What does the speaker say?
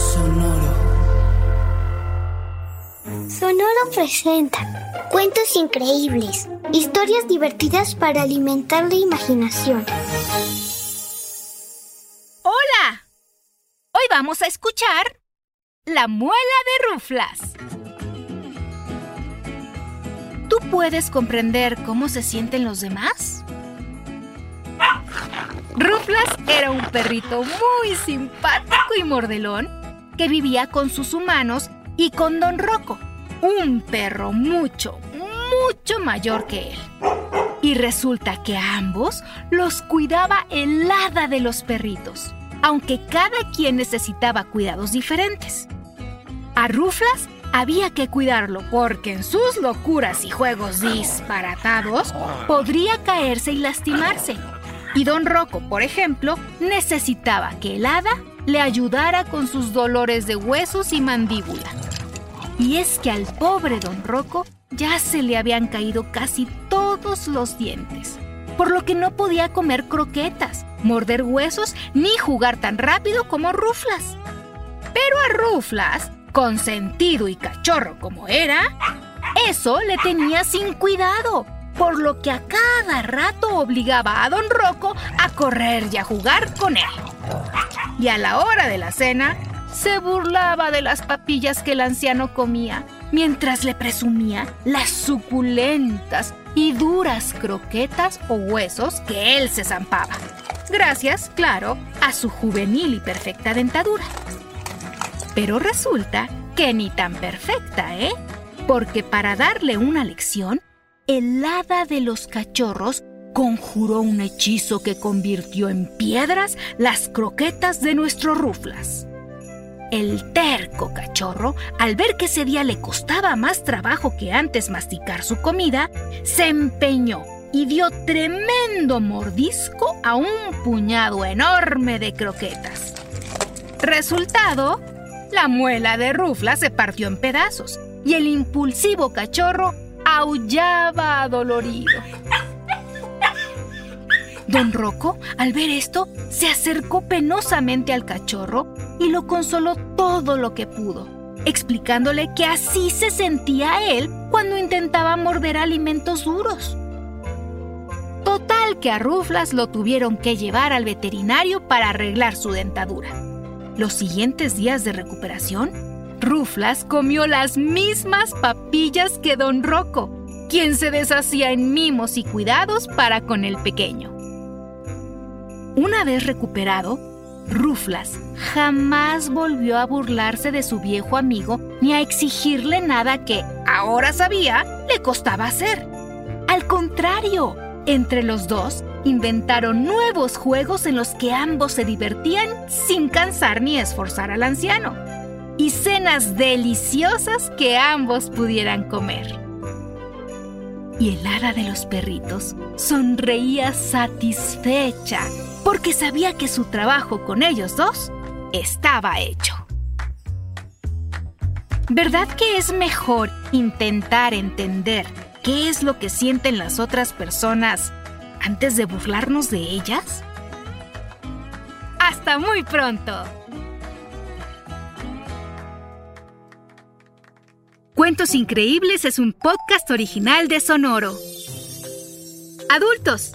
Sonoro. Sonoro presenta cuentos increíbles, historias divertidas para alimentar la imaginación. ¡Hola! Hoy vamos a escuchar La muela de Ruflas. ¿Tú puedes comprender cómo se sienten los demás? Ruflas era un perrito muy simpático y mordelón que vivía con sus humanos y con Don Rocco, un perro mucho, mucho mayor que él. Y resulta que a ambos los cuidaba el hada de los perritos, aunque cada quien necesitaba cuidados diferentes. A Ruflas había que cuidarlo porque en sus locuras y juegos disparatados podría caerse y lastimarse. Y don Rocco, por ejemplo, necesitaba que el hada le ayudara con sus dolores de huesos y mandíbula. Y es que al pobre don Rocco ya se le habían caído casi todos los dientes, por lo que no podía comer croquetas, morder huesos ni jugar tan rápido como Ruflas. Pero a Ruflas, consentido y cachorro como era, eso le tenía sin cuidado, por lo que a cada rato obligaba a don Rocco a correr y a jugar con él. Y a la hora de la cena, se burlaba de las papillas que el anciano comía, mientras le presumía las suculentas y duras croquetas o huesos que él se zampaba. Gracias, claro, a su juvenil y perfecta dentadura. Pero resulta que ni tan perfecta, ¿eh? Porque para darle una lección, el hada de los cachorros conjuró un hechizo que convirtió en piedras las croquetas de nuestro Ruflas. El terco cachorro, al ver que ese día le costaba más trabajo que antes masticar su comida, se empeñó y dio tremendo mordisco a un puñado enorme de croquetas. Resultado, la muela de Rufla se partió en pedazos y el impulsivo cachorro aullaba adolorido. Don Rocco, al ver esto, se acercó penosamente al cachorro y lo consoló todo lo que pudo, explicándole que así se sentía él cuando intentaba morder alimentos duros. Total que a Ruflas lo tuvieron que llevar al veterinario para arreglar su dentadura. Los siguientes días de recuperación, Ruflas comió las mismas papillas que Don Rocco, quien se deshacía en mimos y cuidados para con el pequeño. Una vez recuperado, Ruflas jamás volvió a burlarse de su viejo amigo ni a exigirle nada que, ahora sabía, le costaba hacer. Al contrario, entre los dos inventaron nuevos juegos en los que ambos se divertían sin cansar ni esforzar al anciano. Y cenas deliciosas que ambos pudieran comer. Y el hada de los perritos sonreía satisfecha porque sabía que su trabajo con ellos dos estaba hecho. ¿Verdad que es mejor intentar entender qué es lo que sienten las otras personas antes de burlarnos de ellas? Hasta muy pronto. Cuentos Increíbles es un podcast original de Sonoro. Adultos,